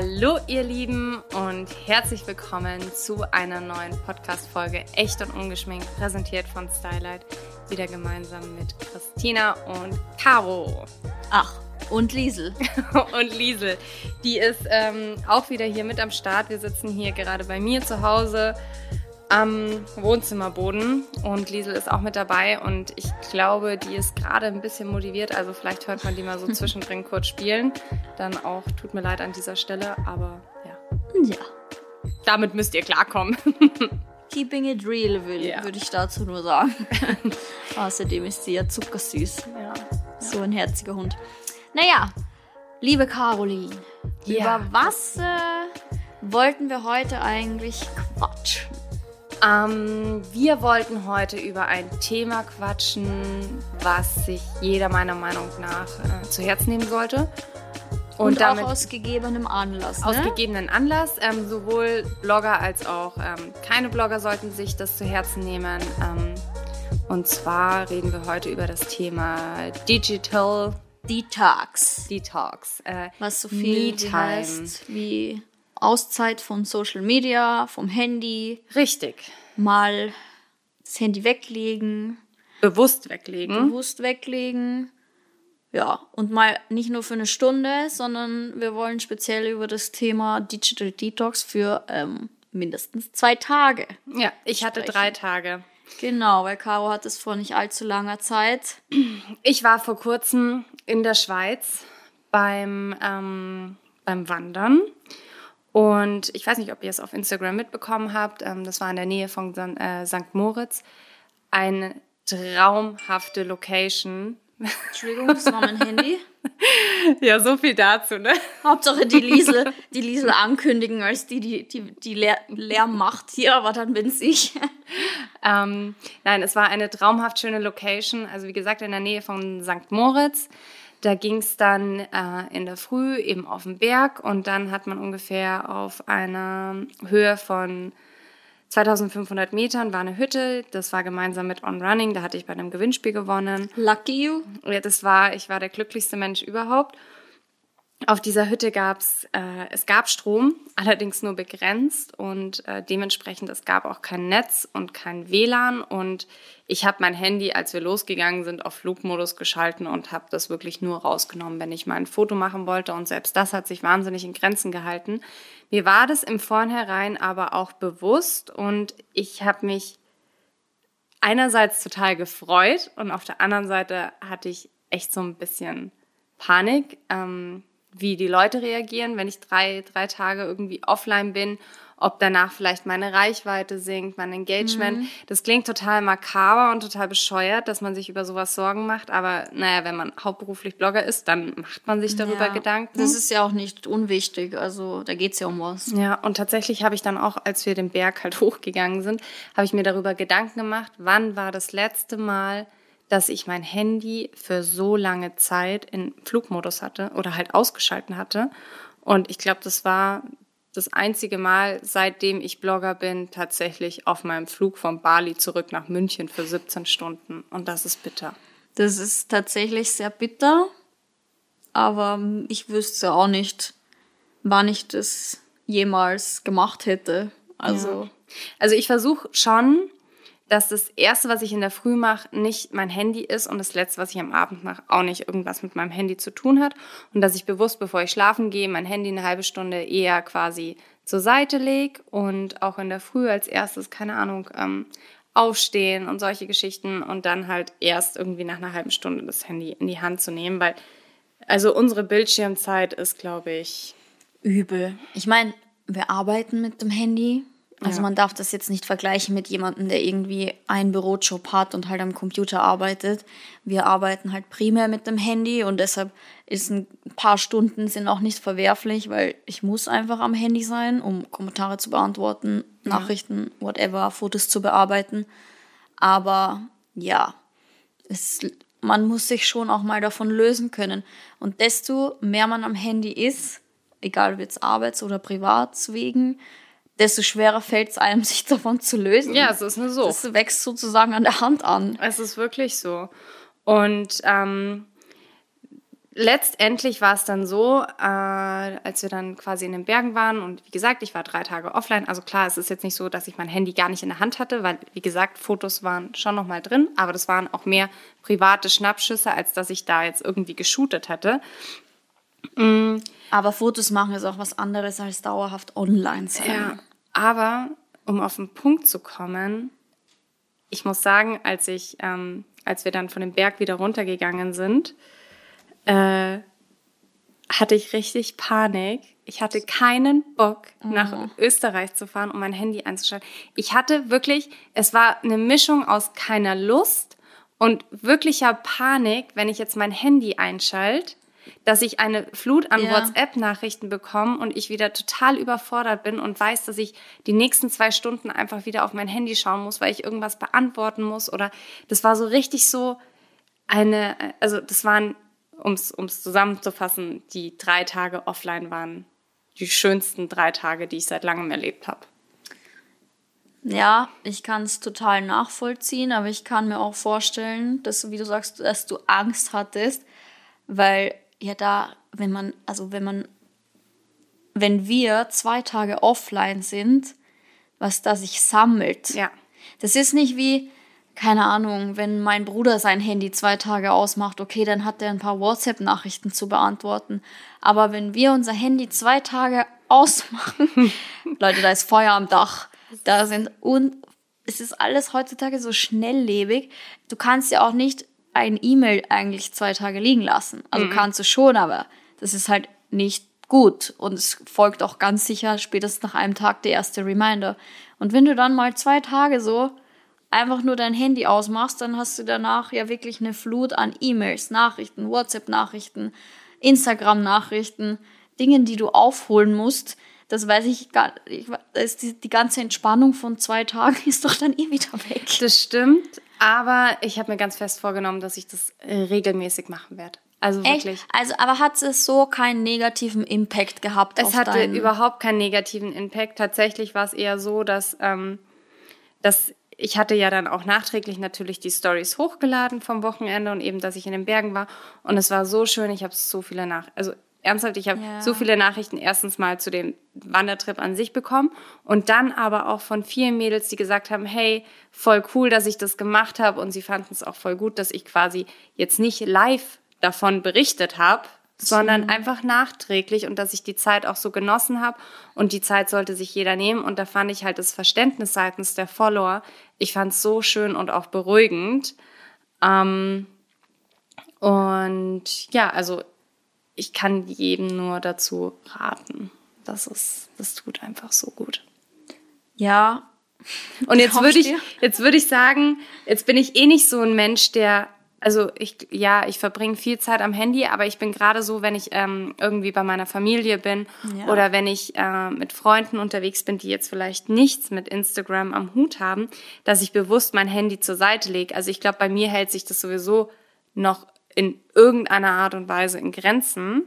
Hallo ihr Lieben und herzlich willkommen zu einer neuen Podcast-Folge Echt und Ungeschminkt, präsentiert von Stylight, wieder gemeinsam mit Christina und Caro. Ach, und Liesel. und Liesel, die ist ähm, auch wieder hier mit am Start. Wir sitzen hier gerade bei mir zu Hause am Wohnzimmerboden und Liesel ist auch mit dabei und ich glaube, die ist gerade ein bisschen motiviert, also vielleicht hört man die mal so zwischendrin kurz spielen. Dann auch, tut mir leid an dieser Stelle, aber ja. Ja. Damit müsst ihr klarkommen. Keeping it real, würde Ja. würd ich dazu nur sagen. Außerdem ist sie ja zuckersüß. Ja. So ein herziger Hund. Naja, liebe Caroline, Ja. über was äh, wollten wir heute eigentlich quatschen? Ähm, wir wollten heute über ein Thema quatschen, was sich jeder meiner Meinung nach äh, zu Herzen nehmen sollte. Und, damit auch aus gegebenem Anlass, aus ne? gegebenen Anlass. Ähm, sowohl Blogger als auch ähm, keine Blogger sollten sich das zu Herzen nehmen. Ähm, und zwar reden wir heute über das Thema Digital Detox. Detox. Äh, Was so viel Me-Time. heißt wie Auszeit von Social Media, vom Handy, Richtig. mal das Handy weglegen, Bewusst weglegen. bewusst weglegen. Ja, und mal nicht nur für eine Stunde, sondern wir wollen speziell über das Thema Digital Detox für ähm, mindestens zwei Tage. Ja, ich hatte Sprechen. drei Tage. Genau, weil Caro hat es vor nicht allzu langer Zeit. Ich war vor kurzem in der Schweiz beim, ähm, beim Wandern. Und ich weiß nicht, ob ihr es auf Instagram mitbekommen habt. Ähm, das war in der Nähe von San, äh, St. Moritz. Eine traumhafte Location. Entschuldigung, das war mein Handy. Ja, so viel dazu, ne? Hauptsache die Liesel, die Liesel ankündigen, als die, die, die, die Lär Lärm macht hier, aber dann bin's ich. Ähm, nein, es war eine traumhaft schöne Location. Also wie gesagt, in der Nähe von St. Moritz. Da ging es dann äh, in der Früh eben auf den Berg und dann hat man ungefähr auf einer Höhe von 2500 Metern war eine Hütte. Das war gemeinsam mit On Running. Da hatte ich bei einem Gewinnspiel gewonnen. Lucky you. Ja, das war, ich war der glücklichste Mensch überhaupt. Auf dieser Hütte gab's, äh, es gab Strom, allerdings nur begrenzt und äh, dementsprechend es gab auch kein Netz und kein WLAN und ich habe mein Handy, als wir losgegangen sind, auf Flugmodus geschalten und habe das wirklich nur rausgenommen, wenn ich mal ein Foto machen wollte. Und selbst das hat sich wahnsinnig in Grenzen gehalten. Mir war das im Vornherein aber auch bewusst und ich habe mich einerseits total gefreut und auf der anderen Seite hatte ich echt so ein bisschen Panik, ähm, wie die Leute reagieren, wenn ich drei, drei Tage irgendwie offline bin, ob danach vielleicht meine Reichweite sinkt, mein Engagement. Das klingt total makaber und total bescheuert, dass man sich über sowas Sorgen macht, aber naja, wenn man hauptberuflich Blogger ist, dann macht man sich darüber Ja, Gedanken. Das ist ja auch nicht unwichtig, also da geht's ja um was. Ja, und tatsächlich habe ich dann auch, als wir den Berg halt hochgegangen sind, habe ich mir darüber Gedanken gemacht, wann war das letzte Mal, dass ich mein Handy für so lange Zeit in Flugmodus hatte oder halt ausgeschalten hatte. Und ich glaube, das war das einzige Mal, seitdem ich Blogger bin, tatsächlich auf meinem Flug von Bali zurück nach München für 17 Stunden. Und das ist bitter. Das ist tatsächlich sehr bitter, aber ich wüsste auch nicht, wann ich das jemals gemacht hätte. Also, Also ich versuche schon, dass das Erste, was ich in der Früh mache, nicht mein Handy ist und das Letzte, was ich am Abend mache, auch nicht irgendwas mit meinem Handy zu tun hat. Und dass ich bewusst, bevor ich schlafen gehe, mein Handy eine halbe Stunde eher quasi zur Seite lege und auch in der Früh als erstes, keine Ahnung, ähm, aufstehen und solche Geschichten und dann halt erst irgendwie nach einer halben Stunde das Handy in die Hand zu nehmen, weil also unsere Bildschirmzeit ist, glaube ich, übel. Ich meine, wir arbeiten mit dem Handy. Also Ja. man darf das jetzt nicht vergleichen mit jemandem, der irgendwie einen Bürojob hat und halt am Computer arbeitet. Wir arbeiten halt primär mit dem Handy und deshalb ist ein paar Stunden sind auch nicht verwerflich, weil ich muss einfach am Handy sein, um Kommentare zu beantworten, Nachrichten, whatever, Fotos zu bearbeiten. Aber ja, es, man muss sich schon auch mal davon lösen können. Und desto mehr man am Handy ist, egal ob jetzt arbeits- oder privatswegen, desto schwerer fällt es einem, sich davon zu lösen. ja, es ist eine Sucht. Das wächst sozusagen an der Hand an. Es ist wirklich so. Und ähm, letztendlich war es dann so, äh, als wir dann quasi in den Bergen waren und wie gesagt, ich war drei Tage offline. Also klar, es ist jetzt nicht so, dass ich mein Handy gar nicht in der Hand hatte, weil wie gesagt, Fotos waren schon noch mal drin, aber das waren auch mehr private Schnappschüsse, als dass ich da jetzt irgendwie geshootet hätte. Mhm. Aber Fotos machen ist auch was anderes als dauerhaft online sein. Ja, aber um auf den Punkt zu kommen, ich muss sagen, als ich, ähm, als wir dann von dem Berg wieder runtergegangen sind, äh, hatte ich richtig Panik. Ich hatte keinen Bock, nach mhm. Österreich zu fahren, um mein Handy einzuschalten. Ich hatte wirklich, es war eine Mischung aus keiner Lust und wirklicher Panik, wenn ich jetzt mein Handy einschalte, dass ich eine Flut an ja. WhatsApp-Nachrichten bekomme und ich wieder total überfordert bin und weiß, dass ich die nächsten zwei Stunden einfach wieder auf mein Handy schauen muss, weil ich irgendwas beantworten muss. Oder das war so richtig so eine, also das waren um es zusammenzufassen, die drei Tage offline waren die schönsten drei Tage, die ich seit langem erlebt habe. Ja, ich kann es total nachvollziehen, aber ich kann mir auch vorstellen, dass, wie du sagst, dass du Angst hattest, weil ja da, wenn man, also wenn man, wenn wir zwei Tage offline sind, was da sich sammelt. Ja. Das ist nicht wie, keine Ahnung, wenn mein Bruder sein Handy zwei Tage ausmacht, okay, dann hat er ein paar WhatsApp-Nachrichten zu beantworten. Aber wenn wir unser Handy zwei Tage ausmachen, Leute, da ist Feuer am Dach. Da sind und es ist alles heutzutage so schnelllebig. Du kannst ja auch nicht ein E-Mail eigentlich zwei Tage liegen lassen. Also mhm. kannst du schon, aber das ist halt nicht gut. Und es folgt auch ganz sicher spätestens nach einem Tag der erste Reminder. Und wenn du dann mal zwei Tage so einfach nur dein Handy ausmachst, dann hast du danach ja wirklich eine Flut an E-Mails, Nachrichten, WhatsApp-Nachrichten, Instagram-Nachrichten, Dingen, die du aufholen musst. Das weiß ich gar nicht. Die, die ganze Entspannung von zwei Tagen ist doch dann eh wieder weg. Das stimmt, aber ich habe mir ganz fest vorgenommen, dass ich das äh, regelmäßig machen werde. Also wirklich. Echt? Also, aber hat es so keinen negativen Impact gehabt? Es hatte überhaupt keinen negativen Impact. Tatsächlich war es eher so, dass, ähm, dass ich hatte ja dann auch nachträglich natürlich die Stories hochgeladen vom Wochenende und eben, dass ich in den Bergen war. Und es war so schön. Ich habe so viele nach, also ernsthaft, ich habe ja. so viele Nachrichten erstens mal zu dem Wandertrip an sich bekommen und dann aber auch von vielen Mädels, die gesagt haben, hey, voll cool, dass ich das gemacht habe und sie fanden es auch voll gut, dass ich quasi jetzt nicht live davon berichtet habe, sondern einfach nachträglich und dass ich die Zeit auch so genossen habe und die Zeit sollte sich jeder nehmen. Und da fand ich halt das Verständnis seitens der Follower, ich fand es so schön und auch beruhigend. Ähm, und ja, also ich kann jedem nur dazu raten, das ist, das tut einfach so gut. Ja. Und jetzt würde ich, jetzt würde ich sagen, jetzt bin ich eh nicht so ein Mensch, der also ich, ja, ich verbringe viel Zeit am Handy, aber ich bin gerade so, wenn ich ähm, irgendwie bei meiner Familie bin ja. oder wenn ich äh, mit Freunden unterwegs bin, die jetzt vielleicht nichts mit Instagram am Hut haben, dass ich bewusst mein Handy zur Seite lege. Also ich glaube, bei mir hält sich das sowieso noch in irgendeiner Art und Weise in Grenzen.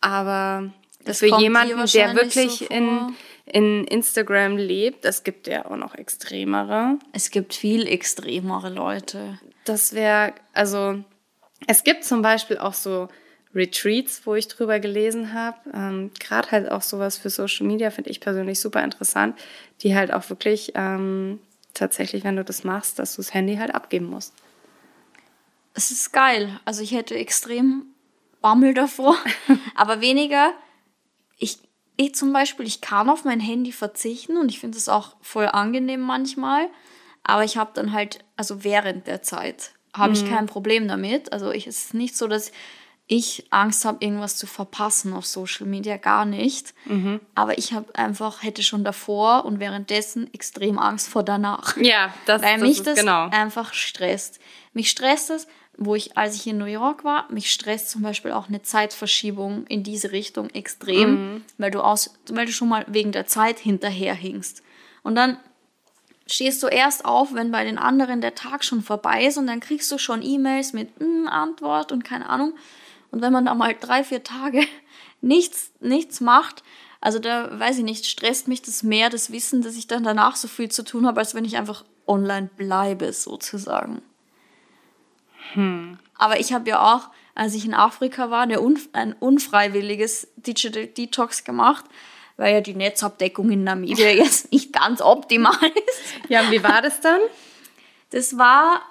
Aber das für jemanden, der wirklich so in, in Instagram lebt, es gibt ja auch noch extremere. Es gibt viel extremere Leute das wäre, also es gibt zum Beispiel auch so Retreats, wo ich drüber gelesen habe. Ähm, Gerade halt auch sowas für Social Media finde ich persönlich super interessant, die halt auch wirklich ähm, tatsächlich, wenn du das machst, dass du das Handy halt abgeben musst. Es ist geil. Also ich hätte extrem Bammel davor, aber weniger. Ich, ich zum Beispiel, ich kann auf mein Handy verzichten und ich finde es auch voll angenehm manchmal. Aber ich habe dann halt, also während der Zeit, habe ich mhm. kein Problem damit. Also ich, es ist nicht so, dass ich Angst habe, irgendwas zu verpassen auf Social Media, gar nicht. Mhm. Aber ich habe einfach, hätte schon davor und währenddessen extrem Angst vor danach. Ja, das, Weil das mich das genau. einfach stresst. Mich stresst es, wo ich, als ich in New York war, mich stresst zum Beispiel auch eine Zeitverschiebung in diese Richtung extrem, mhm. weil du aus, weil du schon mal wegen der Zeit hinterherhingst. Und dann stehst du erst auf, wenn bei den anderen der Tag schon vorbei ist und dann kriegst du schon E-Mails mit hm, Antwort und keine Ahnung. Und wenn man da mal drei, vier Tage nichts, nichts macht, also da weiß ich nicht, stresst mich das mehr, das Wissen, dass ich dann danach so viel zu tun habe, als wenn ich einfach online bleibe, sozusagen. Hm. Aber ich habe ja auch, als ich in Afrika war, eine un ein unfreiwilliges Digital Detox gemacht, weil ja die Netzabdeckung in Namibia jetzt nicht ganz optimal ist. Ja, und wie war das dann? Das war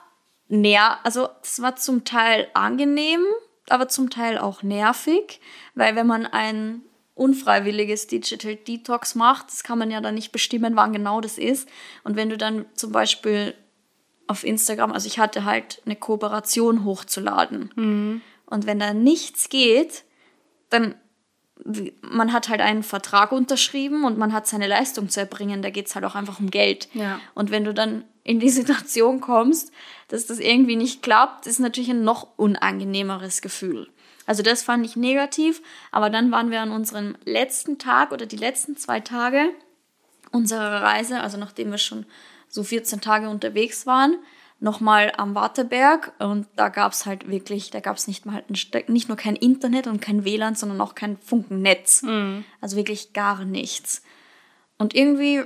näher, also das war zum Teil angenehm, aber zum Teil auch nervig, weil wenn man ein unfreiwilliges Digital Detox macht, das kann man ja dann nicht bestimmen, wann genau das ist. Und wenn du dann zum Beispiel auf Instagram, also ich hatte halt eine Kooperation hochzuladen. Mhm. Und wenn da nichts geht, dann man hat halt einen Vertrag unterschrieben und man hat seine Leistung zu erbringen. Da geht es halt auch einfach um Geld. Ja. Und wenn du dann in die Situation kommst, dass das irgendwie nicht klappt, ist natürlich ein noch unangenehmeres Gefühl. Also das fand ich negativ, aber dann waren wir an unserem letzten Tag oder die letzten zwei Tage unserer Reise, also nachdem wir schon so 14 Tage unterwegs waren, nochmal am Warteberg und da gab es halt wirklich, da gab es nicht mal nicht nur kein Internet und kein WLAN, sondern auch kein Funkennetz. Mhm. Also wirklich gar nichts. Und irgendwie,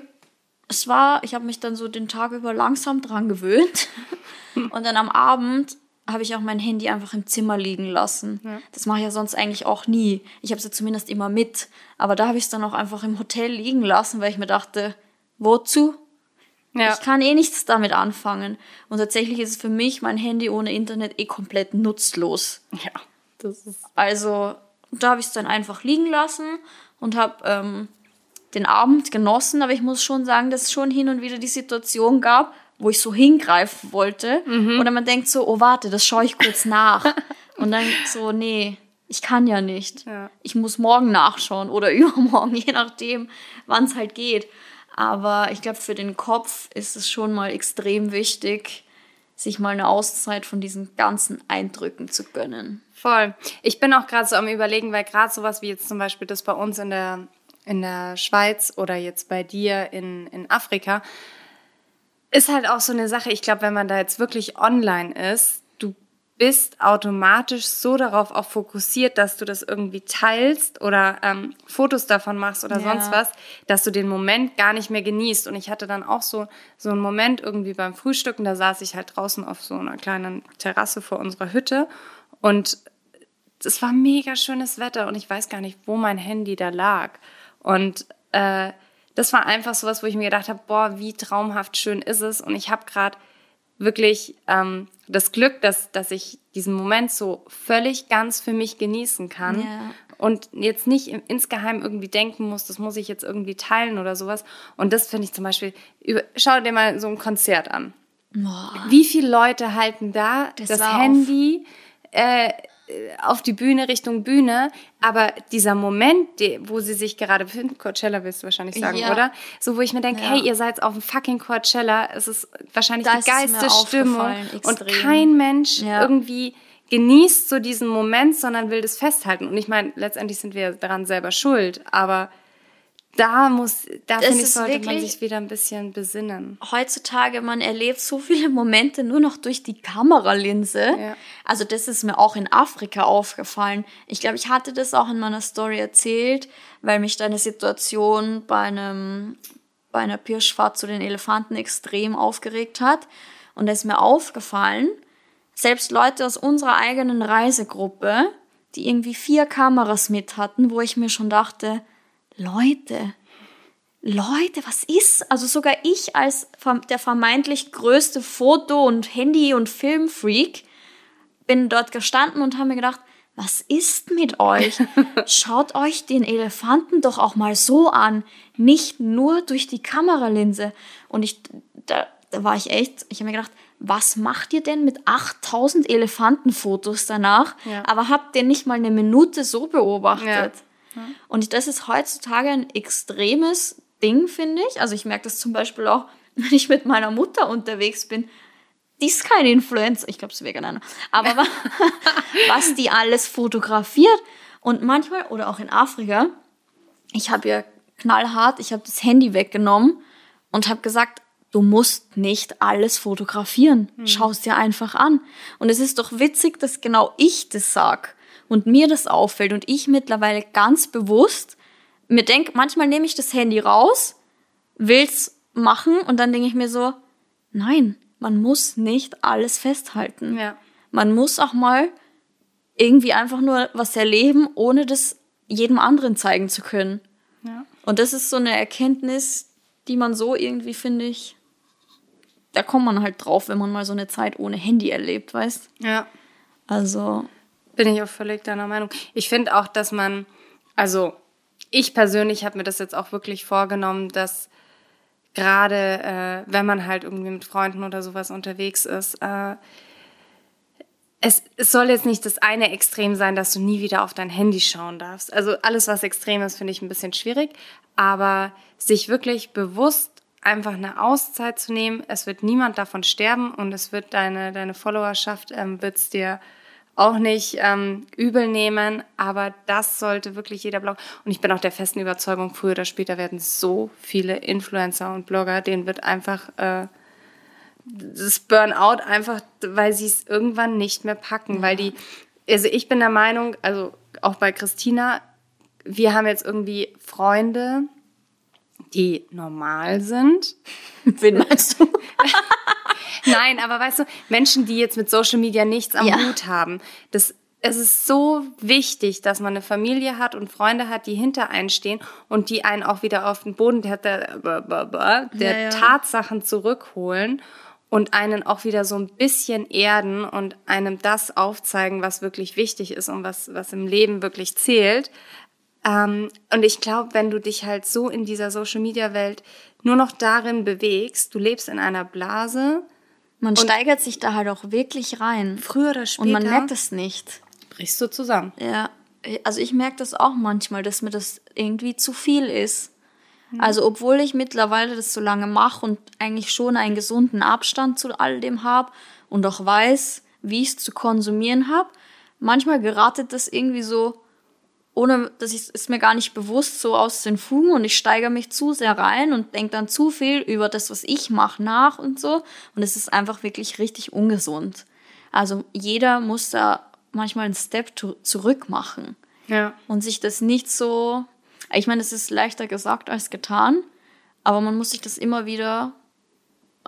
es war, ich habe mich dann so den Tag über langsam dran gewöhnt. und dann am Abend habe ich auch mein Handy einfach im Zimmer liegen lassen. Ja. Das mache ich ja sonst eigentlich auch nie. Ich habe es ja zumindest immer mit. Aber da habe ich es dann auch einfach im Hotel liegen lassen, weil ich mir dachte, wozu? Ja. Ich kann eh nichts damit anfangen. Und tatsächlich ist es für mich mein Handy ohne Internet eh komplett nutzlos. Ja, das ist. Also, da habe ich es dann einfach liegen lassen und habe ähm, den Abend genossen. Aber ich muss schon sagen, dass es schon hin und wieder die Situation gab, wo ich so hingreifen wollte. Mhm. Oder man denkt so, oh warte, das schaue ich kurz nach. und dann so, nee, ich kann ja nicht. Ja. Ich muss morgen nachschauen oder übermorgen, je nachdem, wann es halt geht. Aber ich glaube, für den Kopf ist es schon mal extrem wichtig, sich mal eine Auszeit von diesen ganzen Eindrücken zu gönnen. Voll. Ich bin auch gerade so am Überlegen, weil gerade sowas wie jetzt zum Beispiel das bei uns in der, in der Schweiz oder jetzt bei dir in, in Afrika, ist halt auch so eine Sache. Ich glaube, wenn man da jetzt wirklich online ist, bist automatisch so darauf auch fokussiert, dass du das irgendwie teilst oder ähm, Fotos davon machst oder ja. sonst was, dass du den Moment gar nicht mehr genießt. Und ich hatte dann auch so, so einen Moment irgendwie beim Frühstücken, da saß ich halt draußen auf so einer kleinen Terrasse vor unserer Hütte und es war mega schönes Wetter und ich weiß gar nicht, wo mein Handy da lag. Und äh, das war einfach so was, wo ich mir gedacht habe, boah, wie traumhaft schön ist es. Und ich habe gerade wirklich ähm, das Glück, dass, dass ich diesen Moment so völlig ganz für mich genießen kann ja. und jetzt nicht insgeheim irgendwie denken muss, das muss ich jetzt irgendwie teilen oder sowas. Und das finde ich zum Beispiel, über, schau dir mal so ein Konzert an. Boah. Wie viele Leute halten da das, das Handy? Äh, auf die Bühne, Richtung Bühne, aber dieser Moment, wo sie sich gerade befinden, Coachella willst du wahrscheinlich sagen, ja. oder? So, wo ich mir denke, ja. hey, ihr seid auf dem fucking Coachella, es ist wahrscheinlich das die geilste Stimmung und kein Mensch ja. irgendwie genießt so diesen Moment, sondern will das festhalten. Und ich meine, letztendlich sind wir daran selber schuld, aber da muss, da finde ich, sollte man sich wieder ein bisschen besinnen. Heutzutage, man erlebt so viele Momente nur noch durch die Kameralinse. Ja. Also das ist mir auch in Afrika aufgefallen. Ich glaube, ich hatte das auch in meiner Story erzählt, weil mich da eine Situation bei einem, bei einer Pirschfahrt zu den Elefanten extrem aufgeregt hat. Und da ist mir aufgefallen, selbst Leute aus unserer eigenen Reisegruppe, die irgendwie vier Kameras mit hatten, wo ich mir schon dachte, Leute, Leute, was ist? Also sogar ich als der vermeintlich größte Foto- und Handy- und Filmfreak bin dort gestanden und habe mir gedacht, was ist mit euch? Schaut euch den Elefanten doch auch mal so an, nicht nur durch die Kameralinse. Und ich, da, da war ich echt, ich habe mir gedacht, was macht ihr denn mit 8000 Elefantenfotos danach? Ja. Aber habt ihr nicht mal eine Minute so beobachtet? Ja. Und das ist heutzutage ein extremes Ding, finde ich. Also ich merke das zum Beispiel auch, wenn ich mit meiner Mutter unterwegs bin. Die ist kein Influencer, ich glaube, sie wäre gerne. Aber was die alles fotografiert und manchmal, oder auch in Afrika, ich habe ja knallhart, ich habe das Handy weggenommen und habe gesagt, du musst nicht alles fotografieren. Hm. Schau es dir einfach an. Und es ist doch witzig, dass genau ich das sag und mir das auffällt und ich mittlerweile ganz bewusst mir denke, manchmal nehme ich das Handy raus, will's machen und dann denke ich mir so, nein, man muss nicht alles festhalten. Ja. man muss auch mal irgendwie einfach nur was erleben, ohne das jedem anderen zeigen zu können. Ja. Und das ist so eine Erkenntnis, die man so irgendwie, finde ich, da kommt man halt drauf, wenn man mal so eine Zeit ohne Handy erlebt, weißt? Ja. Also, Bin ich auch völlig deiner Meinung. Ich finde auch, dass man, also ich persönlich habe mir das jetzt auch wirklich vorgenommen, dass gerade äh, wenn man halt irgendwie mit Freunden oder sowas unterwegs ist, äh, es, es soll jetzt nicht das eine Extrem sein, dass du nie wieder auf dein Handy schauen darfst. Also alles, was extrem ist, finde ich ein bisschen schwierig. Aber sich wirklich bewusst einfach eine Auszeit zu nehmen, es wird niemand davon sterben und es wird deine, deine Followerschaft ähm, wird's dir auch nicht ähm, übel nehmen, aber das sollte wirklich jeder Blog. Und ich bin auch der festen Überzeugung, früher oder später werden so viele Influencer und Blogger, denen wird einfach äh, das Burnout einfach, weil sie es irgendwann nicht mehr packen, weil die, also ich bin der Meinung, also auch bei Christina, wir haben jetzt irgendwie Freunde, die normal sind. wen meinst du? Nein, aber weißt du, Menschen, die jetzt mit Social Media nichts am Ja. Hut haben, das, es ist so wichtig, dass man eine Familie hat und Freunde hat, die hinter einen stehen und die einen auch wieder auf den Boden der, der, der Ja. Tatsachen zurückholen und einen auch wieder so ein bisschen erden und einem das aufzeigen, was wirklich wichtig ist und was, was im Leben wirklich zählt. Ähm, und ich glaube, wenn du dich halt so in dieser Social-Media-Welt nur noch darin bewegst, du lebst in einer Blase, Man steigert sich da halt auch wirklich rein. früher oder später Und man merkt es nicht. brichst du zusammen. Ja, also ich merke das auch manchmal, dass mir das irgendwie zu viel ist. Also obwohl ich mittlerweile das so lange mache und eigentlich schon einen gesunden Abstand zu all dem habe und auch weiß, wie ich es zu konsumieren habe, manchmal geratet das irgendwie so, ohne dass ich es mir gar nicht bewusst so aus den Fugen und ich steigere mich zu sehr rein und denke dann zu viel über das, was ich mache, nach und so. Und es ist einfach wirklich richtig ungesund. Also jeder muss da manchmal einen Step zurück machen Ja. und sich das nicht so. Ich meine, es ist leichter gesagt als getan, aber man muss sich das immer wieder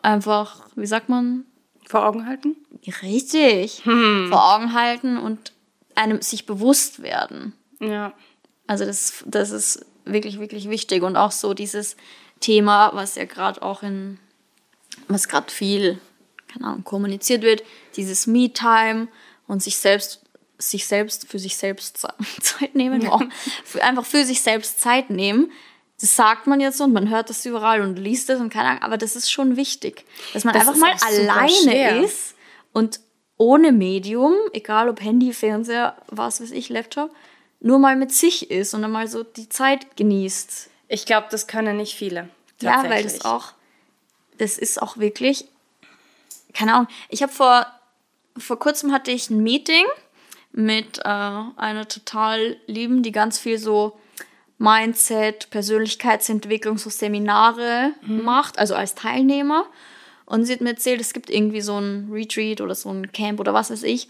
einfach, wie sagt man, Vor Augen halten? richtig vor Augen halten und einem sich bewusst werden. Ja. Also das, das ist wirklich, wirklich wichtig. Und auch so dieses Thema, was ja gerade auch in, was gerade viel, keine Ahnung, kommuniziert wird, dieses Me-Time und sich selbst, sich selbst, für sich selbst Ze- Zeit nehmen, wow. für, einfach für sich selbst Zeit nehmen. Das sagt man jetzt so und man hört das überall und liest es und keine Ahnung, aber das ist schon wichtig, dass man Das einfach mal alleine ist und ohne Medium, egal ob Handy, Fernseher, was weiß ich, Laptop, nur mal mit sich ist und dann mal so die Zeit genießt. Ich glaube, das können nicht viele. Ja, weil das auch, das ist auch wirklich, keine Ahnung. Ich habe vor, vor kurzem hatte ich ein Meeting mit äh, einer total lieben, die ganz viel so Mindset, Persönlichkeitsentwicklung, so Seminare macht, also als Teilnehmer. Und sie hat mir erzählt, es gibt irgendwie so ein Retreat oder so ein Camp oder was weiß ich,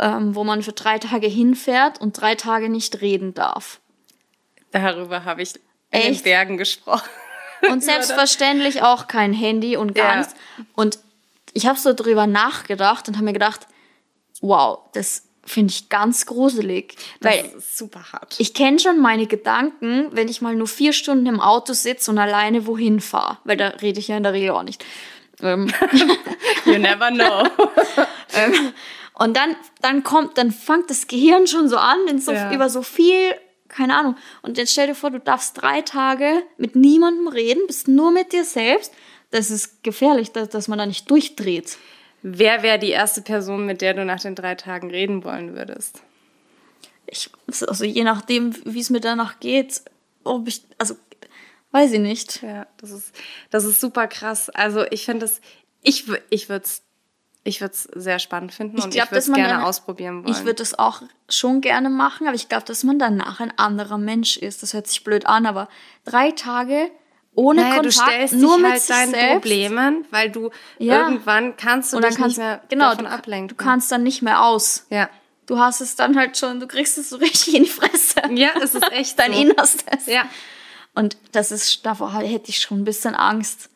ähm, wo man für drei Tage hinfährt und drei Tage nicht reden darf. Darüber habe ich in den Echt? Bergen gesprochen. Und selbstverständlich auch kein Handy und gar Ja. nichts. Und ich habe so drüber nachgedacht und habe mir gedacht, wow, das finde ich ganz gruselig. Das Weil ist super hart. ich kenne schon meine Gedanken, wenn ich mal nur vier Stunden im Auto sitze und alleine wohin fahre. Weil da rede ich ja in der Regel auch nicht. Ähm, You never know. und dann, dann kommt, dann fängt das Gehirn schon so an, in so, Ja. über so viel, keine Ahnung. Und jetzt stell dir vor, du darfst drei Tage mit niemandem reden, bist nur mit dir selbst. Das ist gefährlich, dass, dass man da nicht durchdreht. Wer wäre die erste Person, mit der du nach den drei Tagen reden wollen würdest? Ich, also je nachdem, wie es mir danach geht, ob ich, also, weiß ich nicht. Ja, das ist, das ist super krass. Also ich finde es, ich, ich würde es ich würd's sehr spannend finden und glaub, ich würde es gerne dann- ausprobieren wollen. Ich würde das auch schon gerne machen, aber ich glaube, dass man danach ein anderer Mensch ist. Das hört sich blöd an, aber drei Tage ohne naja, du Kontakt, stellst nur dich mit halt deinen selbst. Problemen, weil du Ja. irgendwann kannst du und dann dich kannst nicht mehr genau, davon du, ablenken. du kannst dann nicht mehr aus. ja. Du hast es dann halt schon, du kriegst es so richtig in die Fresse. Ja, es ist echt Dein so. Innerstes. Ja. Und das ist, davor hätte ich schon ein bisschen Angst.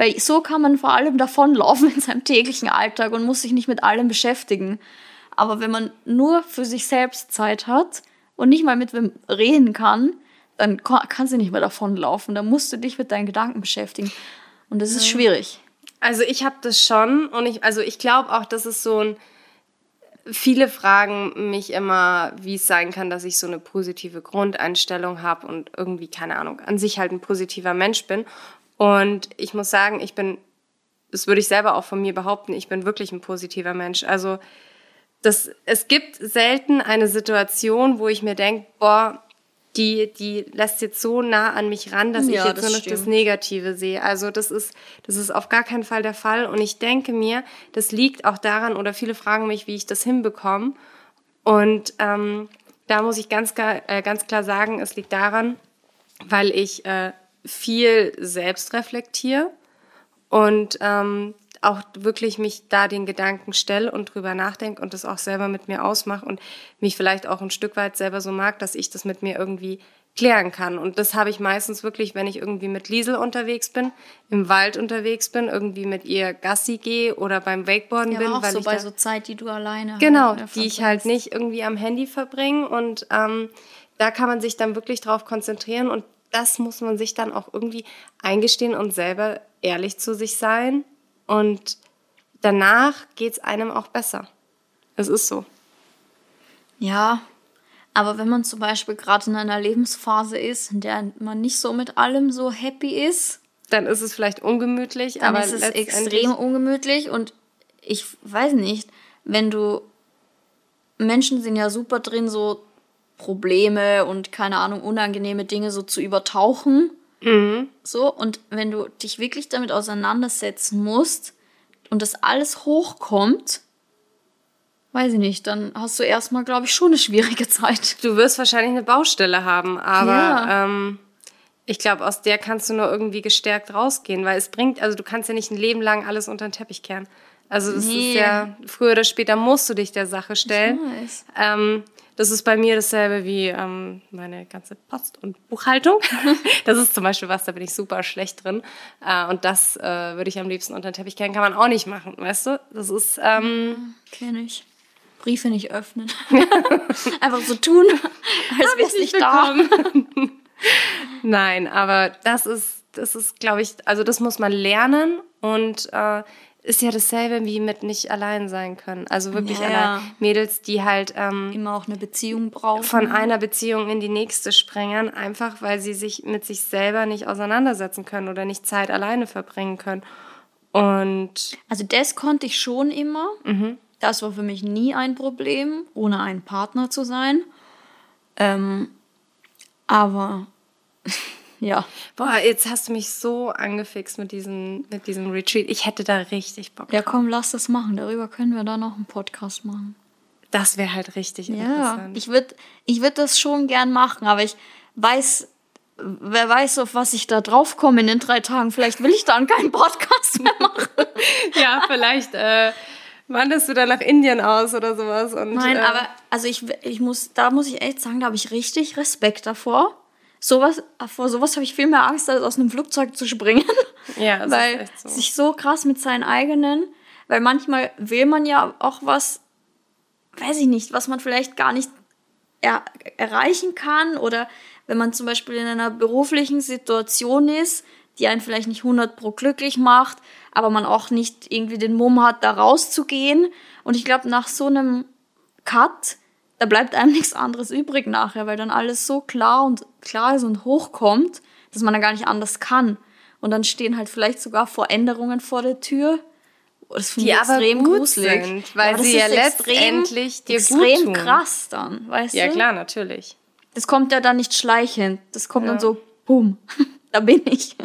Weil so kann man vor allem davonlaufen in seinem täglichen Alltag und muss sich nicht mit allem beschäftigen. Aber wenn man nur für sich selbst Zeit hat und nicht mal mit wem reden kann, dann kannst du nicht mehr davonlaufen. Dann musst du dich mit deinen Gedanken beschäftigen. Und das ist schwierig. Also ich habe das schon und ich, also ich glaube auch, dass es so ein, viele fragen mich immer, wie es sein kann, dass ich so eine positive Grundeinstellung habe und irgendwie, keine Ahnung, an sich halt ein positiver Mensch bin. Und ich muss sagen, ich bin, das würde ich selber auch von mir behaupten, ich bin wirklich ein positiver Mensch. Also das, es gibt selten eine Situation, wo ich mir denke, boah, die, die lässt jetzt so nah an mich ran, dass ja, ich jetzt nur noch das Negative sehe. Also das ist, das ist auf gar keinen Fall der Fall. Und ich denke mir, das liegt auch daran, oder viele fragen mich, wie ich das hinbekomme. Und ähm, da muss ich ganz, äh, ganz klar sagen, es liegt daran, weil ich äh, viel selbst reflektiere und ähm, auch wirklich mich da den Gedanken stelle und drüber nachdenke und das auch selber mit mir ausmache und mich vielleicht auch ein Stück weit selber so mag, dass ich das mit mir irgendwie klären kann. Und das habe ich meistens wirklich, wenn ich irgendwie mit Liesel unterwegs bin, im Wald unterwegs bin, irgendwie mit ihr Gassi gehe oder beim Wakeboarden ja, bin. auch weil so ich bei so Zeit, die du alleine Genau, halt die ich halt nicht irgendwie am Handy verbringe. Und ähm, da kann man sich dann wirklich drauf konzentrieren und das muss man sich dann auch irgendwie eingestehen und selber ehrlich zu sich sein und danach geht es einem auch besser. Es ist so. Ja, aber wenn man zum Beispiel gerade in einer Lebensphase ist, in der man nicht so mit allem so happy ist, dann ist es vielleicht ungemütlich, dann aber ist es extrem ungemütlich und ich weiß nicht, wenn du Menschen sind ja super drin, so Probleme und keine Ahnung, unangenehme Dinge so zu übertauchen Mhm. So, und wenn du dich wirklich damit auseinandersetzen musst und das alles hochkommt, weiß ich nicht, dann hast du erstmal, glaube ich, schon eine schwierige Zeit. Du wirst wahrscheinlich eine Baustelle haben, aber ja. ähm, ich glaube, aus der kannst du nur irgendwie gestärkt rausgehen, weil es bringt, also du kannst ja nicht ein Leben lang alles unter den Teppich kehren. Also das nee. ist ja, früher oder später musst du dich der Sache stellen. Ähm, das ist bei mir dasselbe wie ähm, meine ganze Post- und Buchhaltung. das ist zum Beispiel was, da bin ich super schlecht drin. Äh, und das äh, würde ich am liebsten unter den Teppich kennen, kann man auch nicht machen, weißt du? Das ist. Ähm, Kenne ich. Briefe nicht öffnen. Einfach so tun, als wäre es nicht da. Nein, aber das ist, das ist, glaube ich, also das muss man lernen und äh, ist ja dasselbe wie mit nicht allein sein können. Also wirklich ja, allein Mädels, die halt ähm, immer auch eine Beziehung brauchen. Von einer Beziehung in die nächste springen, einfach weil sie sich mit sich selber nicht auseinandersetzen können oder nicht Zeit alleine verbringen können. Und also das konnte ich schon immer. Mhm. Das war für mich nie ein Problem, ohne einen Partner zu sein. Ähm, aber ja. Boah, jetzt hast du mich so angefixt mit diesem, mit diesem Retreat. Ich hätte da richtig Bock. Ja, komm, lass das machen. Darüber können wir dann noch einen Podcast machen. Das wäre halt richtig ja, interessant. Ich würde ich würd das schon gern machen, aber ich weiß, wer weiß, auf was ich da drauf komme in den drei Tagen. Vielleicht will ich dann keinen Podcast mehr machen. ja, vielleicht äh, wanderst du dann nach Indien aus oder sowas. Und, Nein, äh, aber also ich, ich muss, da muss ich echt sagen, da habe ich richtig Respekt davor sowas, vor sowas habe ich viel mehr Angst, als aus einem Flugzeug zu springen. Ja, das weil ist echt so. sich so krass mit seinen eigenen, weil manchmal will man ja auch was, weiß ich nicht, was man vielleicht gar nicht er, erreichen kann oder wenn man zum Beispiel in einer beruflichen Situation ist, die einen vielleicht nicht 100 pro glücklich macht, aber man auch nicht irgendwie den Mumm hat, da rauszugehen. Und ich glaube, nach so einem Cut da bleibt einem nichts anderes übrig nachher, weil dann alles so klar und klar ist und hochkommt, dass man da gar nicht anders kann. Und dann stehen halt vielleicht sogar Veränderungen vor der Tür. Das finde ich extrem gruselig. Sind, weil ja, sie ja letztendlich dir extrem gut tun. krass dann, weißt ja, du? Ja, klar, natürlich. Das kommt ja dann nicht schleichend. Das kommt ja. dann so, boom, da bin ich.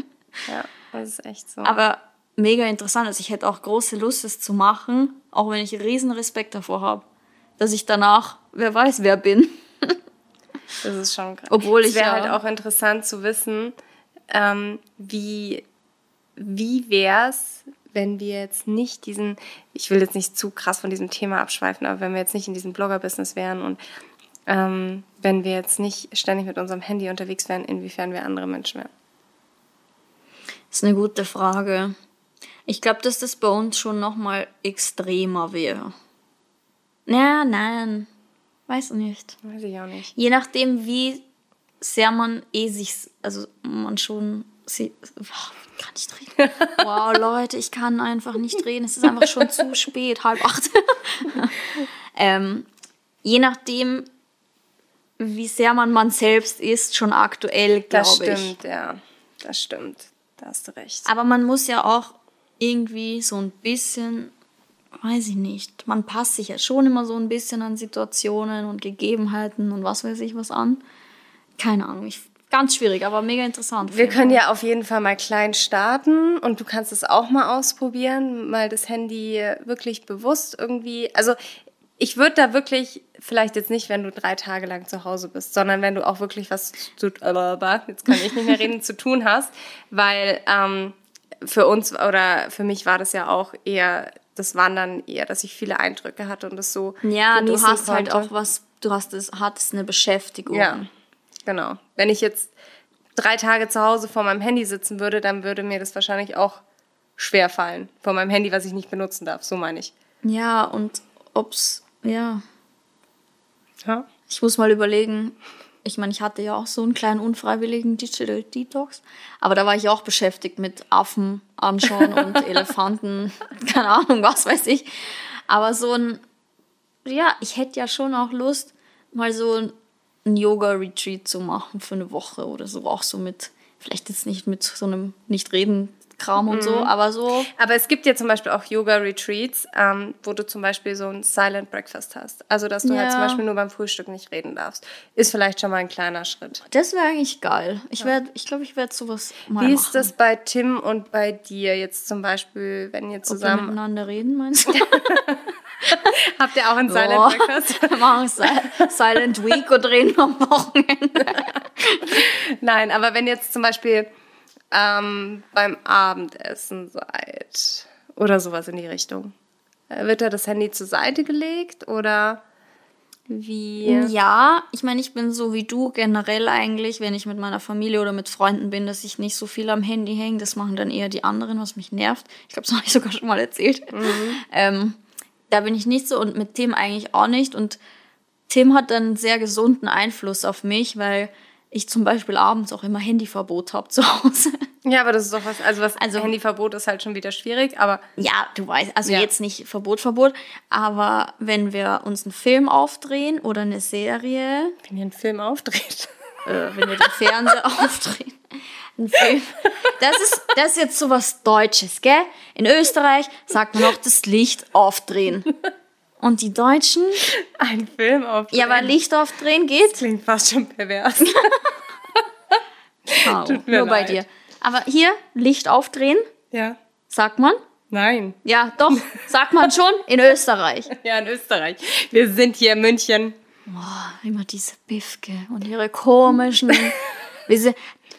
Ja, das ist echt so. Aber mega interessant. Also ich hätte auch große Lust, es zu machen, auch wenn ich riesen Respekt davor habe dass ich danach, wer weiß, wer bin. das ist schon krass. Obwohl ich. Es wäre ja halt auch interessant zu wissen, ähm, wie, wie wäre es, wenn wir jetzt nicht diesen, ich will jetzt nicht zu krass von diesem Thema abschweifen, aber wenn wir jetzt nicht in diesem Blogger-Business wären und ähm, wenn wir jetzt nicht ständig mit unserem Handy unterwegs wären, inwiefern wir andere Menschen wären. Das ist eine gute Frage. Ich glaube, dass das bei uns schon noch mal extremer wäre. Ja, nein. Weiß nicht. Weiß ich auch nicht. Je nachdem, wie sehr man eh sich, also man schon sie, oh, kann nicht reden. Wow, Leute, ich kann einfach nicht reden. Es ist einfach schon zu spät, halb acht. ähm, je nachdem, wie sehr man man selbst ist, schon aktuell, Das glaube ich. stimmt, ja. Das stimmt. Da hast du recht. Aber man muss ja auch irgendwie so ein bisschen, weiß ich nicht, man passt sich ja schon immer so ein bisschen an Situationen und Gegebenheiten und was weiß ich was an. Keine Ahnung, ich, ganz schwierig, aber mega interessant. Wir können ja auf jeden Fall mal klein starten und du kannst es auch mal ausprobieren, mal das Handy wirklich bewusst irgendwie. Also ich würde da wirklich, vielleicht jetzt nicht, wenn du drei Tage lang zu Hause bist, sondern wenn du auch wirklich was zu, jetzt kann ich nicht mehr reden, zu tun hast, weil ähm, für uns oder für mich war das ja auch eher das Wandern eher, dass ich viele Eindrücke hatte und das so Ja, du hast halt konnte. auch was, du hast es, hattest eine Beschäftigung. Ja, genau. Wenn ich jetzt drei Tage zu Hause vor meinem Handy sitzen würde, dann würde mir das wahrscheinlich auch schwer fallen. Vor meinem Handy, was ich nicht benutzen darf. So meine ich. Ja, und ob's, ja, Ja. ich muss mal überlegen. Ich meine, ich hatte ja auch so einen kleinen unfreiwilligen Digital Detox, aber da war ich auch beschäftigt mit Affen anschauen und Elefanten, keine Ahnung, was weiß ich. Aber so ein, ja, ich hätte ja schon auch Lust, mal so ein ein Yoga-Retreat zu machen für eine Woche oder so, auch so mit, vielleicht jetzt nicht mit so einem Nicht-Reden-Kram und so, aber so, Aber es gibt ja zum Beispiel auch Yoga-Retreats, ähm, wo du zum Beispiel so ein Silent Breakfast hast. Also, dass du halt Ja. zum Beispiel nur beim Frühstück nicht reden darfst. Ist vielleicht schon mal ein kleiner Schritt. das wäre eigentlich geil. Ich werde, ich glaube, ich werde sowas mal Wie machen. ist das bei Tim und bei dir jetzt zum Beispiel, wenn ihr Ob wir zusammen... miteinander reden, meinst du? Habt ihr auch ein Silent Boah. Breakfast? Wir machen Si- Silent Week und reden am Wochenende. Nein, aber wenn jetzt zum Beispiel ähm, beim Abendessen seid oder sowas in die Richtung, äh, wird da das Handy zur Seite gelegt oder wie? Ja, ich meine, ich bin so wie du generell eigentlich, wenn ich mit meiner Familie oder mit Freunden bin, dass ich nicht so viel am Handy hänge. Das machen dann eher die anderen, was mich nervt. Ich glaube, das habe ich sogar schon mal erzählt. Ähm, da bin ich nicht so und mit Tim eigentlich auch nicht. Und Tim hat dann einen sehr gesunden Einfluss auf mich, weil ich zum Beispiel abends auch immer Handyverbot habe zu Hause. Ja, aber das ist doch was, also was Also- Handyverbot ist halt schon wieder schwierig, aber Ja, du weißt, also Ja. jetzt nicht Verbot, Verbot, aber wenn wir uns einen Film aufdrehen oder eine Serie, wenn ihr einen Film aufdreht. äh, wenn wir den Fernseher aufdrehen, einen Film, das ist, das ist jetzt sowas Deutsches, gell? In Österreich sagt man auch das Licht aufdrehen. Und die Deutschen, Einen Film aufdrehen. ja, aber Licht aufdrehen geht. Klingt fast schon pervers. Oh, Tut mir nur bei leid. dir. Aber hier, Licht aufdrehen, ja. sagt man. Nein. Ja, doch, sagt man schon in Österreich. Ja, in Österreich. Wir sind hier in München. Immer diese Bifke und ihre komischen.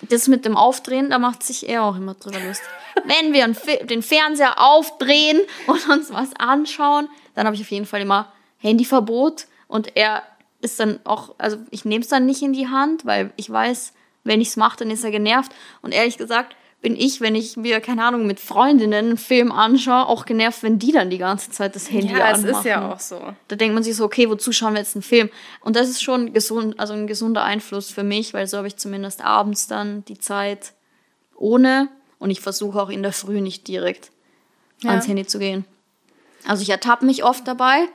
das mit dem Aufdrehen, da macht sich er auch immer drüber lustig. Wenn wir den Fernseher aufdrehen und uns was anschauen, dann habe ich auf jeden Fall immer Handyverbot und er ist dann auch, also ich nehme es dann nicht in die Hand, weil ich weiß, wenn ich es mache, dann ist er genervt. Und ehrlich gesagt bin ich, wenn ich mir, keine Ahnung, mit Freundinnen einen Film anschaue, auch genervt, wenn die dann die ganze Zeit das Handy Ja, es anmachen. ist ja auch so. Da denkt man sich so, okay, wozu schauen wir jetzt einen Film? Und das ist schon gesund, also ein gesunder Einfluss für mich, weil so habe ich zumindest abends dann die Zeit ohne und ich versuche auch in der Früh nicht direkt ans Handy zu gehen. Also ich ertappe mich oft dabei,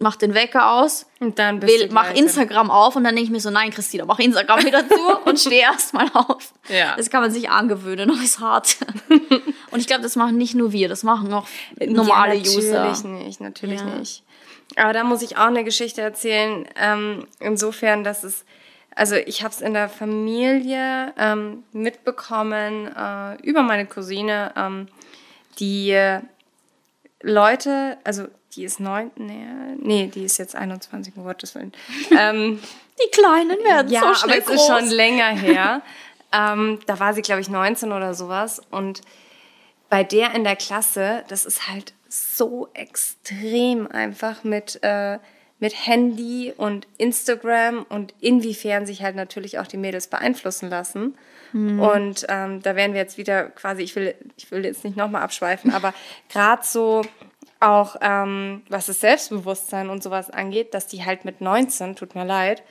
mach den Wecker aus, Und dann will, mach Instagram auf und dann denke ich mir so, nein, Christina, mach Instagram wieder zu und steh erst mal auf. Ja. Das kann man sich angewöhnen, noch ist hart. und ich glaube, das machen nicht nur wir, das machen auch normale ja, natürlich User. nicht, natürlich Ja. nicht. Aber da muss ich auch eine Geschichte erzählen. Ähm, insofern, dass es, also ich habe es in der Familie ähm, mitbekommen äh, über meine Cousine, ähm, die Leute, also die ist neun, nee, nee, die ist jetzt 21, um Gottes Willen. ähm, Die Kleinen werden ja, so aber schnell es groß. ist schon länger her. ähm, da war sie, glaube ich, 19 oder sowas. Und bei der in der Klasse, das ist halt so extrem einfach mit, äh, mit Handy und Instagram und inwiefern sich halt natürlich auch die Mädels beeinflussen lassen. Mhm. Und ähm, da werden wir jetzt wieder quasi, ich will, ich will jetzt nicht nochmal abschweifen, aber gerade so auch ähm, was das Selbstbewusstsein und sowas angeht, dass die halt mit 19, tut mir leid,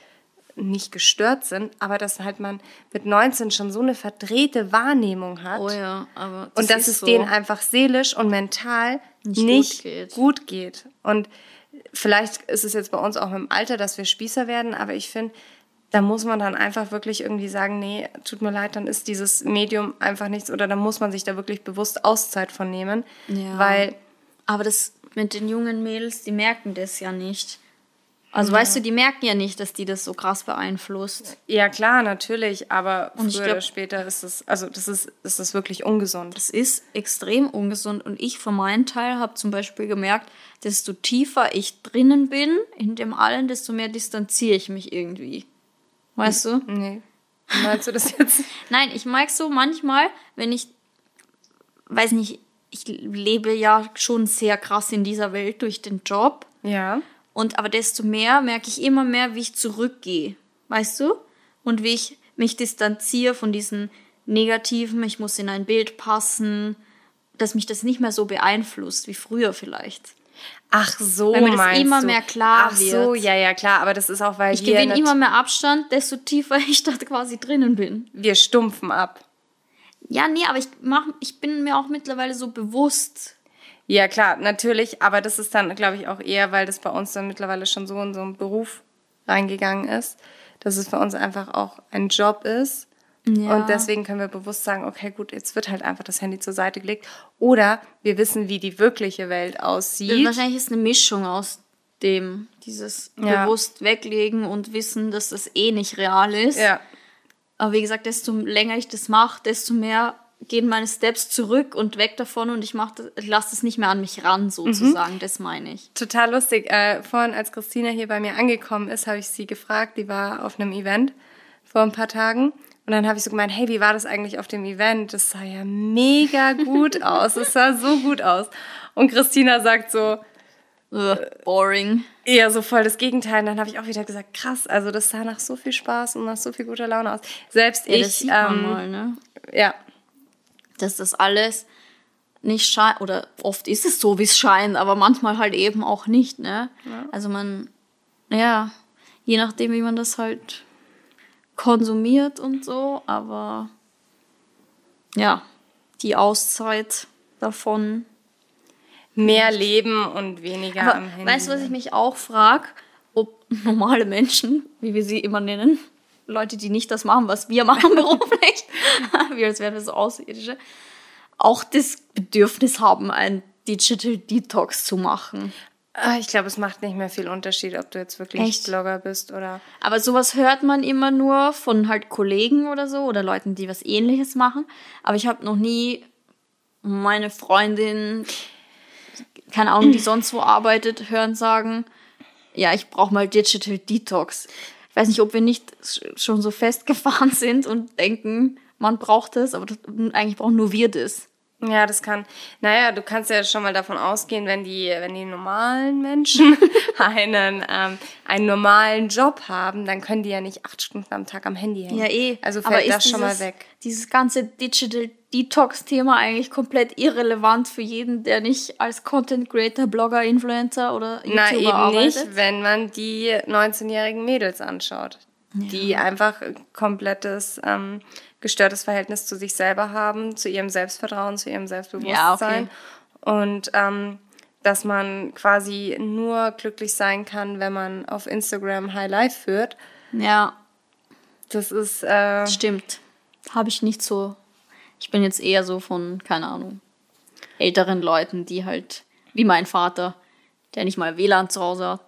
nicht gestört sind, aber dass halt man mit 19 schon so eine verdrehte Wahrnehmung hat. Oh ja, aber das und dass es so denen einfach seelisch und mental nicht, nicht gut, geht. gut, geht. Und vielleicht ist es jetzt bei uns auch mit dem Alter, dass wir Spießer werden, aber ich finde, da muss man dann einfach wirklich irgendwie sagen, nee, tut mir leid, dann ist dieses Medium einfach nichts oder da muss man sich da wirklich bewusst Auszeit von nehmen, ja. weil aber das mit den jungen Mädels, die merken das ja nicht. Also ja. weißt du, die merken ja nicht, dass die das so krass beeinflusst. Ja klar, natürlich, aber und früher glaub, oder später ist es, also das ist, das ist wirklich ungesund. Das ist extrem ungesund und ich für meinen Teil habe zum Beispiel gemerkt, desto tiefer ich drinnen bin in dem allen, desto mehr distanziere ich mich irgendwie. Weißt du? Nee. Meinst du das jetzt? Nein, ich mag so manchmal, wenn ich, weiß nicht, ich lebe ja schon sehr krass in dieser Welt durch den Job. Ja. Und aber desto mehr merke ich immer mehr, wie ich zurückgehe. Weißt du? Und wie ich mich distanziere von diesen negativen, ich muss in ein Bild passen, dass mich das nicht mehr so beeinflusst wie früher vielleicht. Ach so, weil mir das immer du? mehr klar Ach wird. Ach so, ja, ja, klar, aber das ist auch, weil ich gewinne immer mehr Abstand, desto tiefer ich da quasi drinnen bin. Wir stumpfen ab. Ja, nee, aber ich mach, ich bin mir auch mittlerweile so bewusst, ja, klar, natürlich, aber das ist dann, glaube ich, auch eher, weil das bei uns dann mittlerweile schon so in so einen Beruf reingegangen ist, dass es für uns einfach auch ein Job ist. Ja. Und deswegen können wir bewusst sagen, okay, gut, jetzt wird halt einfach das Handy zur Seite gelegt. Oder wir wissen, wie die wirkliche Welt aussieht. Wahrscheinlich ist eine Mischung aus dem, dieses ja. bewusst weglegen und wissen, dass das eh nicht real ist. Ja. Aber wie gesagt, desto länger ich das mache, desto mehr gehen meine Steps zurück und weg davon und ich lasse es nicht mehr an mich ran, sozusagen. Mhm. Das meine ich. Total lustig. Äh, vorhin, als Christina hier bei mir angekommen ist, habe ich sie gefragt, die war auf einem Event vor ein paar Tagen. Und dann habe ich so gemeint, hey, wie war das eigentlich auf dem Event? Das sah ja mega gut aus. Es sah so gut aus. Und Christina sagt so, Ugh, boring. Eher so voll das Gegenteil. Und dann habe ich auch wieder gesagt, krass, also das sah nach so viel Spaß und nach so viel guter Laune aus. Selbst ja, ich. ähm, mal, ne? Ja, dass das alles nicht scheint, oder oft ist es so, wie es scheint, aber manchmal halt eben auch nicht, ne? Ja. Also man, ja, je nachdem, wie man das halt konsumiert und so, aber ja, die Auszeit davon. Mehr Leben und weniger aber am Handy. Weißt du, was ich mich auch frage? Ob normale Menschen, wie wir sie immer nennen, Leute, die nicht das machen, was wir machen beruflich, wie als wären wir so Außerirdische, auch das Bedürfnis haben, ein Digital Detox zu machen. Ah, ich glaube, es macht nicht mehr viel Unterschied, ob du jetzt wirklich Echt? Blogger bist oder. Aber sowas hört man immer nur von halt Kollegen oder so oder Leuten, die was ähnliches machen. Aber ich habe noch nie meine Freundin, keine Ahnung, die sonst wo arbeitet, hören sagen, ja, ich brauche mal Digital Detox weiß nicht, ob wir nicht schon so festgefahren sind und denken, man braucht es, aber das, eigentlich brauchen nur wir das. Ja, das kann. Naja, du kannst ja schon mal davon ausgehen, wenn die, wenn die normalen Menschen einen, ähm, einen normalen Job haben, dann können die ja nicht acht Stunden am Tag am Handy hängen. Ja, eh. Also fällt Aber das dieses, schon mal weg. Dieses ganze Digital Detox-Thema eigentlich komplett irrelevant für jeden, der nicht als Content Creator, Blogger, Influencer oder YouTuber Na, eben arbeitet. nicht, wenn man die 19-jährigen Mädels anschaut, ja. die einfach komplettes ähm, gestörtes Verhältnis zu sich selber haben, zu ihrem Selbstvertrauen, zu ihrem Selbstbewusstsein. Ja, okay. Und ähm, dass man quasi nur glücklich sein kann, wenn man auf Instagram High Life führt. Ja. Das ist. Äh, Stimmt. Habe ich nicht so. Ich bin jetzt eher so von, keine Ahnung, älteren Leuten, die halt, wie mein Vater, der nicht mal WLAN zu Hause hat,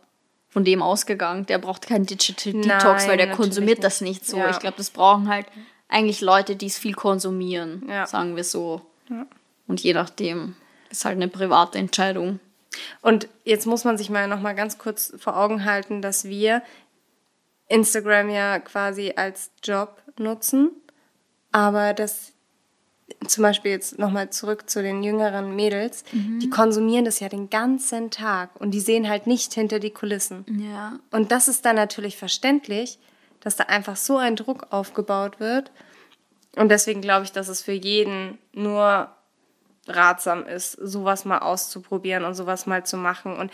von dem ausgegangen. Der braucht keinen Digital Detox, Nein, weil der konsumiert nicht. das nicht so. Ja. Ich glaube, das brauchen halt eigentlich Leute, die es viel konsumieren, ja. sagen wir so. Ja. Und je nachdem ist halt eine private Entscheidung. Und jetzt muss man sich mal noch mal ganz kurz vor Augen halten, dass wir Instagram ja quasi als Job nutzen, aber dass zum Beispiel jetzt nochmal zurück zu den jüngeren Mädels, die konsumieren das ja den ganzen Tag und die sehen halt nicht hinter die Kulissen. Ja. Und das ist dann natürlich verständlich, dass da einfach so ein Druck aufgebaut wird. Und deswegen glaube ich, dass es für jeden nur ratsam ist, sowas mal auszuprobieren und sowas mal zu machen. Und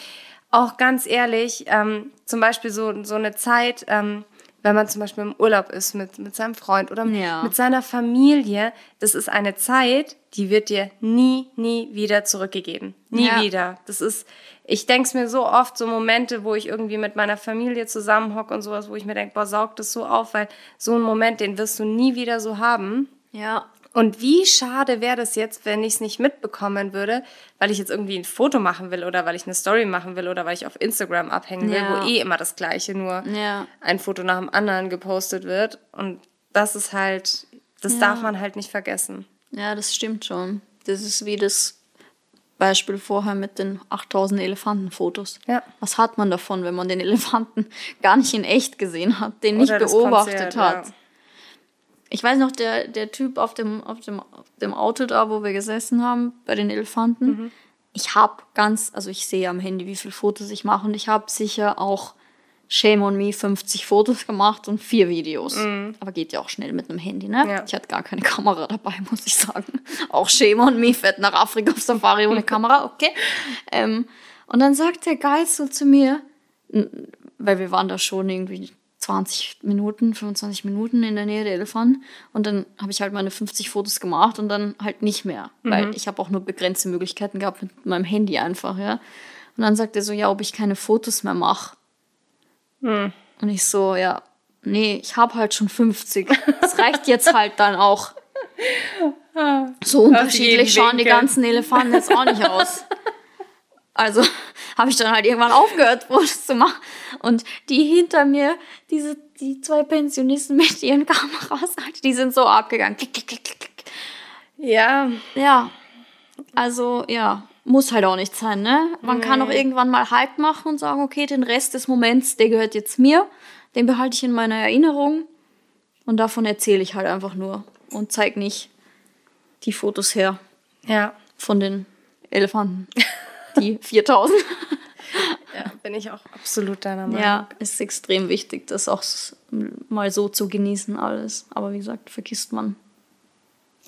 auch ganz ehrlich, ähm, zum Beispiel so, so eine Zeit, ähm, wenn man zum Beispiel im Urlaub ist mit, mit seinem Freund oder Ja. mit seiner Familie, das ist eine Zeit, die wird dir nie, nie wieder zurückgegeben. Nie Ja. wieder. Das ist, ich denke es mir so oft, so Momente, wo ich irgendwie mit meiner Familie zusammenhocke und sowas, wo ich mir denke, boah, saug das so auf, weil so einen Moment, den wirst du nie wieder so haben. Ja. Und wie schade wäre das jetzt, wenn ich es nicht mitbekommen würde, weil ich jetzt irgendwie ein Foto machen will oder weil ich eine Story machen will oder weil ich auf Instagram abhängen will, Ja. wo eh immer das Gleiche, nur Ja. ein Foto nach dem anderen gepostet wird. Und das ist halt, das Ja. darf man halt nicht vergessen. Ja, das stimmt schon. Das ist wie das Beispiel vorher mit den 8000 Elefantenfotos. Ja. Was hat man davon, wenn man den Elefanten gar nicht in echt gesehen hat, den nicht Oder das beobachtet Konzert, hat? ja. Ich weiß noch, der, der Typ auf dem, auf, dem, auf dem Auto da, wo wir gesessen haben, bei den Elefanten. Mhm. Ich habe ganz, also ich sehe am Handy, wie viele Fotos ich mache und ich habe sicher auch Shame on me 50 Fotos gemacht und vier Videos. Aber geht ja auch schnell mit einem Handy, ne? Mhm. Ja. Ich hatte gar keine Kamera dabei, muss ich sagen. Auch Shame on me, fährt nach Afrika auf Safari ohne Kamera, okay. Ähm, und dann sagt der Guide so zu mir, weil wir waren da schon irgendwie 20 Minuten, 25 Minuten in der Nähe der Elefanten. Und dann habe ich halt meine 50 Fotos gemacht und dann halt nicht mehr. Weil ich habe auch nur begrenzte Möglichkeiten gehabt mit meinem Handy einfach, ja. Und dann sagt er so, ja, ob ich keine Fotos mehr mache. Und ich so, ja, nee, ich habe halt schon 50. Das reicht jetzt halt dann auch. So unterschiedlich schauen die ganzen Elefanten jetzt auch nicht aus. Also habe ich dann halt irgendwann aufgehört, Fotos zu machen. Und die hinter mir, diese, die zwei Pensionisten mit ihren Kameras, die sind so abgegangen. Klick, klick, klick, klick, klick. Ja, Ja, also ja, muss halt auch nicht sein, ne? Man kann auch irgendwann mal Halt machen und sagen, okay, den Rest des Moments, der gehört jetzt mir, den behalte ich in meiner Erinnerung und davon erzähle ich halt einfach nur und zeig nicht die Fotos her ja, von den Elefanten. Die 4000. ja, bin ich auch absolut deiner Meinung. Ja, ist extrem wichtig, das auch mal so zu genießen alles. Aber wie gesagt, vergisst man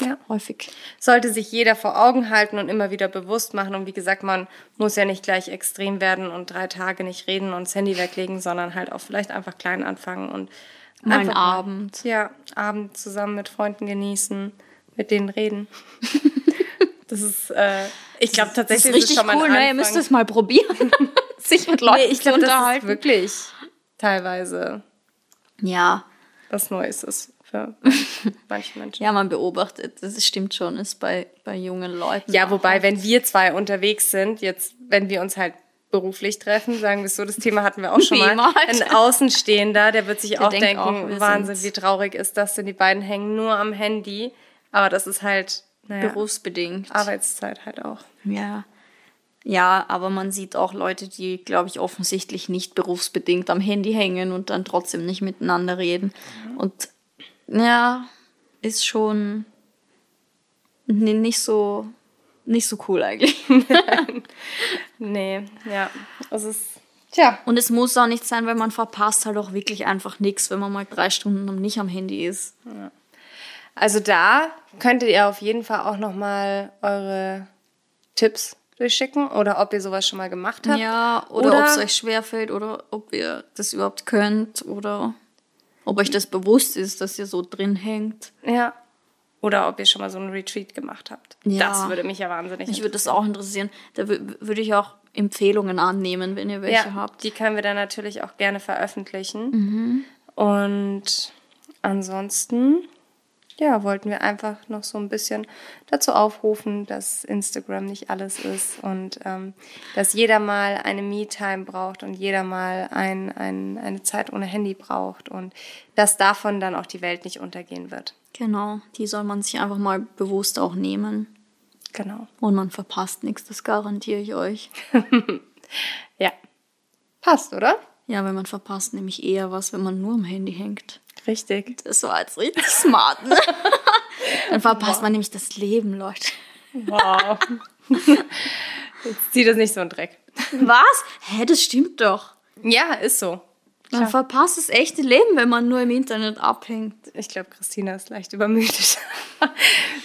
ja. häufig. sollte sich jeder vor Augen halten und immer wieder bewusst machen. Und wie gesagt, man muss ja nicht gleich extrem werden und drei Tage nicht reden und das Handy weglegen, sondern halt auch vielleicht einfach klein anfangen und Mal einen Abend. Ja, Abend zusammen mit Freunden genießen, mit denen reden. das ist, äh, ich glaube Das tatsächlich ist richtig schon mal ein cool, ne? Ihr müsst es mal probieren. Sich mit Leuten nee, ich zu glaube, das ist unterhalten. wirklich teilweise ja, was Neues ist für manche Menschen. ja, man beobachtet. Das stimmt schon, ist bei, bei jungen Leuten. Ja, auch wobei, wenn wir zwei unterwegs sind, jetzt, wenn wir uns halt beruflich treffen, sagen wir es so, das Thema hatten wir auch schon mal. halt. Ein Außenstehender, der wird sich auch denkt denken, auch, wir Wahnsinn, sind's. wie traurig ist das denn, die beiden hängen nur am Handy. Aber das ist halt, naja, berufsbedingt. Arbeitszeit halt auch. Ja. Ja, aber man sieht auch Leute, die, glaube ich, offensichtlich nicht berufsbedingt am Handy hängen und dann trotzdem nicht miteinander reden. Und ja, ist schon ni- nicht so nicht so cool eigentlich. Nee, ja, es ist, tja, Und es muss auch nicht sein, weil man verpasst halt auch wirklich einfach nichts, wenn man mal drei Stunden nicht am Handy ist. Also da könntet ihr auf jeden Fall auch nochmal eure Tipps durchschicken oder ob ihr sowas schon mal gemacht habt. Ja, oder, Oder- ob es euch schwerfällt oder ob ihr das überhaupt könnt oder ob euch das bewusst ist, dass ihr so drin hängt. Ja. Oder ob ihr schon mal so einen Retreat gemacht habt. Ja. Das würde mich ja wahnsinnig Mich würde das auch interessieren. Da wü- würde ich auch Empfehlungen annehmen, wenn ihr welche ja, habt. Die können wir dann natürlich auch gerne veröffentlichen. Mhm. Und ansonsten, ja, wollten wir einfach noch so ein bisschen dazu aufrufen, dass Instagram nicht alles ist und ähm, dass jeder mal eine Me-Time braucht und jeder mal ein, ein, eine Zeit ohne Handy braucht und dass davon dann auch die Welt nicht untergehen wird. Genau, die soll man sich einfach mal bewusst auch nehmen. Genau. Und man verpasst nichts, das garantiere ich euch. Ja. Passt, oder? Ja, weil man verpasst nämlich eher was, wenn man nur am Handy hängt. Richtig. Das war jetzt richtig smart, ne? Dann verpasst man nämlich das Leben, Leute. Wow. Jetzt zieh das nicht so in Dreck. Was? Hä, das stimmt doch. Ja, ist so. Man verpasst das echte Leben, wenn man nur im Internet abhängt. Ich glaube, Christina ist leicht übermüdet.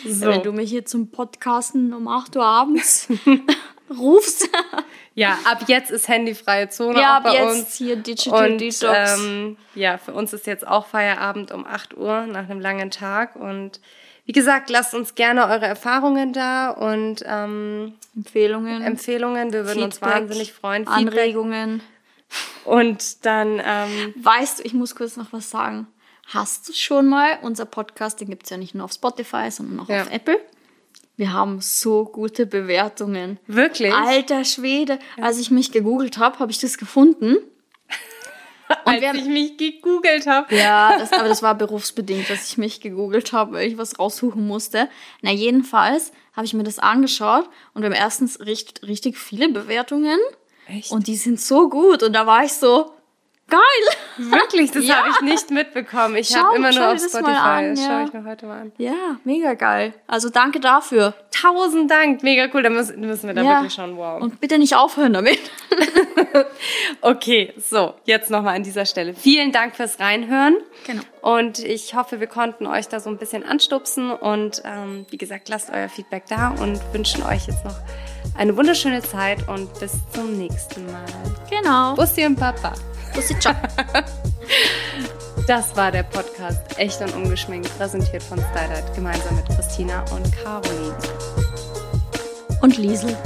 so. Wenn du mich hier zum Podcasten um 8 Uhr abends rufst. Ja, ab jetzt ist handyfreie Zone ja, auch bei ab jetzt uns. hier Digital Und Detox. ähm, ja, für uns ist jetzt auch Feierabend um 8 Uhr nach einem langen Tag. Und wie gesagt, lasst uns gerne eure Erfahrungen da und ähm, Empfehlungen, Empfehlungen. Wir würden uns Feedback, wahnsinnig freuen. Feedback. Anregungen. Und dann, ähm, Weißt du, ich muss kurz noch was sagen. Hast du schon mal, unser Podcast, den gibt es ja nicht nur auf Spotify, sondern auch Ja. auf Apple. Wir haben so gute Bewertungen. wirklich, Alter Schwede. Als ich mich gegoogelt habe, habe ich das gefunden. als wir haben- ich mich gegoogelt habe. Ja, das, aber das war berufsbedingt, dass ich mich gegoogelt habe, weil ich was raussuchen musste. Na, jedenfalls habe ich mir das angeschaut und wir haben erstens richtig, richtig viele Bewertungen Echt? und die sind so gut. Und da war ich so, geil. Wirklich, das Ja. habe ich nicht mitbekommen. Ich Schau- habe immer schau nur auf Spotify. an, das ja. schaue ich mir heute mal an. Ja, mega geil. Also danke dafür. Tausend Dank, mega cool. Da müssen, müssen wir da ja. wirklich schauen. Wow. Und bitte nicht aufhören damit. Okay, so, jetzt nochmal an dieser Stelle. Vielen Dank fürs Reinhören. Genau. Und ich hoffe, wir konnten euch da so ein bisschen anstupsen. Und ähm, wie gesagt, lasst euer Feedback da und wünschen euch jetzt noch eine wunderschöne Zeit und bis zum nächsten Mal. Genau. Bussi und Papa. Bussi, ciao. Das war der Podcast Echt und Ungeschminkt, präsentiert von Stylight gemeinsam mit Christina und Caroline. Und Liesel.